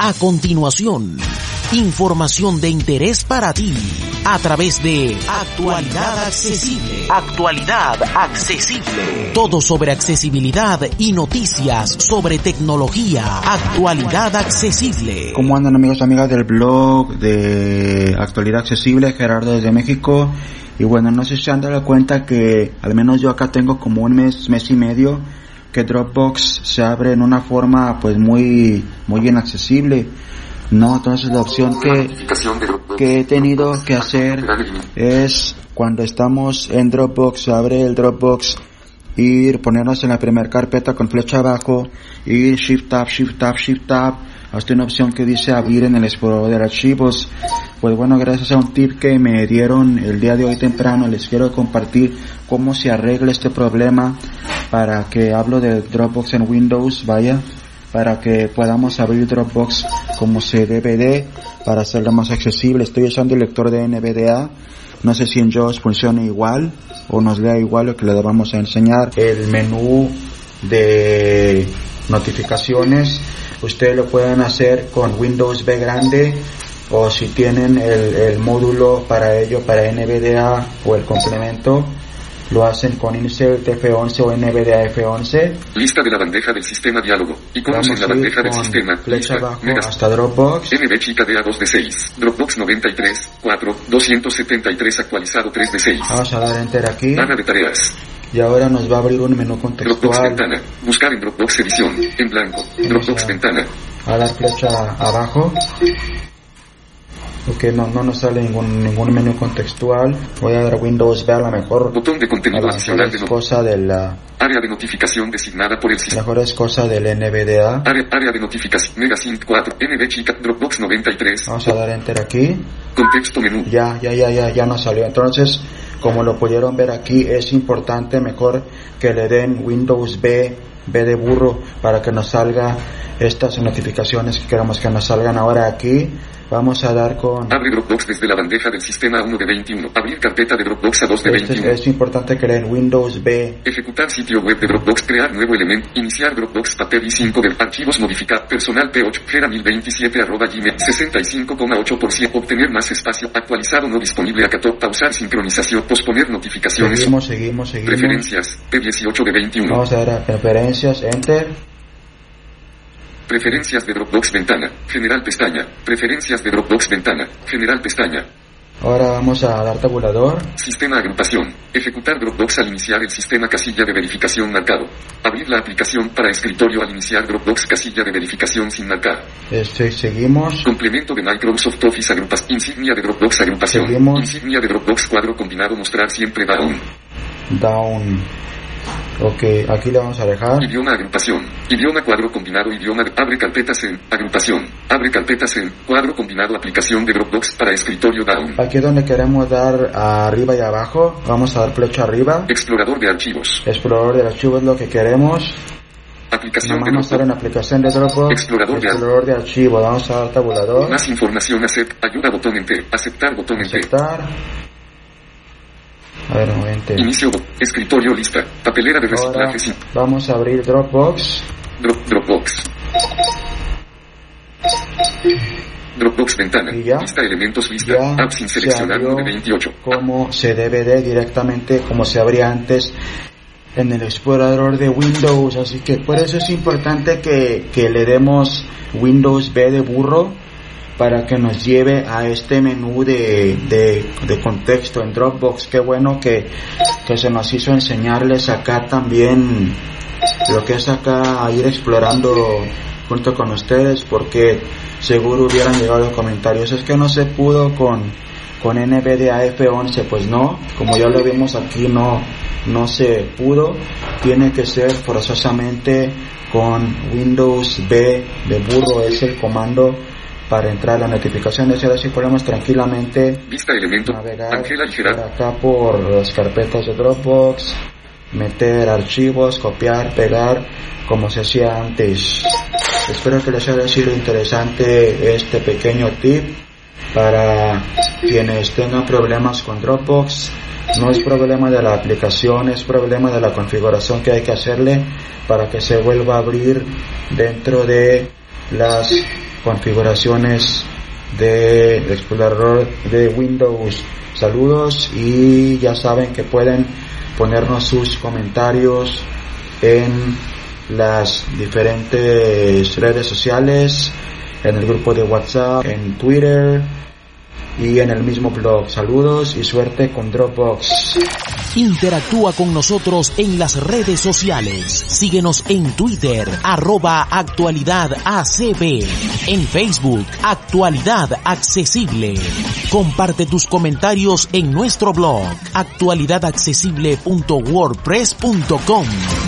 A continuación, información de interés para ti a través de Actualidad Accesible. Actualidad Accesible. Todo sobre accesibilidad y noticias sobre tecnología. Actualidad Accesible. ¿Cómo andan amigos y amigas del blog de Actualidad Accesible? Gerardo desde México. Y bueno, no sé si se han dado cuenta que al menos yo acá tengo como un mes, mes y medio que Dropbox se abre en una forma pues muy, muy inaccesible. No, entonces la opción que, que he tenido que hacer es cuando estamos en Dropbox, se abre el Dropbox, ir, ponernos en la primera carpeta con flecha abajo, ir Shift Tab, Shift Tab, Shift Tab, hasta una opción que dice abrir en el explorador de archivos. Pues bueno, gracias a un tip que me dieron el día de hoy temprano, les quiero compartir cómo se arregla este problema para que hablo de Dropbox en Windows, vaya, para que podamos abrir Dropbox como se debe de, para hacerlo más accesible. Estoy usando el lector de NVDA, no sé si en JAWS funciona igual o nos lea igual lo que le vamos a enseñar. El menú de notificaciones, ustedes lo pueden hacer con Windows B grande o si tienen el, el módulo para ello, para NVDA o el complemento, lo hacen con Insert F11 o NVDA F11. Lista de la bandeja del sistema diálogo. Iconos en la bandeja del sistema. flecha abajo hasta Dropbox. NB chica de A2 de 6. Dropbox 93. 4. 273 actualizado 3 de 6. Vamos a dar Enter aquí Barra de tareas. y ahora nos va a abrir un menú Dropbox contextual. ventana. Buscar en Dropbox edición. En blanco. Dropbox ventana. A dar flecha abajo. Ok, no, no nos sale ningún, ningún menú contextual. Voy a dar Windows B a lo mejor. Botón de contenido adicional de no- cosa de la, Área de notificación designada por el sistema. mejor es cosa del NVDA. Área, área de notificación. Megasync 4. NB chica. Dropbox 93. Vamos a dar Enter aquí. Contexto menú. Ya, ya, ya, ya, ya nos salió. Entonces, como lo pudieron ver aquí, es importante mejor que le den Windows B, B de burro, para que nos salga estas notificaciones que queramos que nos salgan ahora aquí. Vamos a dar con... Abre Dropbox desde la bandeja del sistema 1 de 21. Abrir carpeta de Dropbox a 2 de Este es, 21. es importante que le den Windows B. Ejecutar sitio web de Dropbox, crear nuevo elemento, iniciar Dropbox papel i5 de archivos modificar personal P8, Gera 1027 arroba gmail 65,8%, obtener más espacio, actualizado no disponible acató, pausar sincronización, posponer notificaciones, Seguimos, seguimos, seguimos. preferencias, P18 de 21, Vamos a dar a preferencias, Enter. preferencias de Dropbox ventana, general pestaña, preferencias de Dropbox ventana, general pestaña, Ahora vamos a dar tabulador. Sistema agrupación. Ejecutar Dropbox al iniciar el sistema casilla de verificación marcado. Abrir la aplicación para escritorio al iniciar Dropbox casilla de verificación sin marcar. Este, seguimos. Complemento de Microsoft Office agrupas. Insignia de Dropbox agrupación. Seguimos. Insignia de Dropbox cuadro combinado mostrar siempre down. Down. Ok, aquí le vamos a dejar. Idioma agrupación. Idioma cuadro combinado idioma de abre carpetas en agrupación. Abre carpetas en cuadro combinado aplicación de Dropbox para escritorio down. Aquí es donde queremos dar arriba y abajo. Vamos a dar flecha arriba. Explorador de archivos. Explorador de archivos es lo que queremos. Aplicación de más estar en aplicación de Dropbox. Explorador de- Explorador de archivos. Vamos a dar tabulador. Más información acept. Ayuda botón enter. Aceptar botón enter. Aceptar. A ver, un momento. Inicio. Escritorio lista. Papelera de reciclaje sin. vamos a abrir Dropbox. Drop, Dropbox. Dropbox ventana. Y ya. Lista elementos lista. Ya sin se seleccionar abrió 1 de 28. como se debe de directamente como se abría antes en el explorador de Windows así que por eso es importante que, que le demos Windows B de burro para que nos lleve a este menú de, de, contexto en Dropbox. Qué bueno que, que se nos hizo enseñarles acá también lo que es acá ir explorando junto con ustedes porque seguro hubieran llegado comentarios. Es que no se pudo con con NVDA F11 pues no. Como ya lo vimos aquí no no se pudo. Tiene que ser forzosamente con Windows B de burro es el comando para entrar a las notificaciones y ahora sí podemos tranquilamente Vista elemento. navegar por acá por las carpetas de Dropbox, meter archivos, copiar, pegar, como se hacía antes. Espero que les haya sido interesante este pequeño tip para quienes tengan problemas con Dropbox. No es problema de la aplicación, es problema de la configuración que hay que hacerle para que se vuelva a abrir dentro de las configuraciones de explorador de Windows. Saludos y ya saben que pueden ponernos sus comentarios en las diferentes redes sociales, en el grupo de WhatsApp, en Twitter y en el mismo blog. Saludos y suerte con Dropbox. Interactúa con nosotros en las redes sociales. Síguenos en Twitter, arroba actualidad ACB. En Facebook, actualidad accesible. Comparte tus comentarios en nuestro blog, actualidadaccesible.wordpress.com.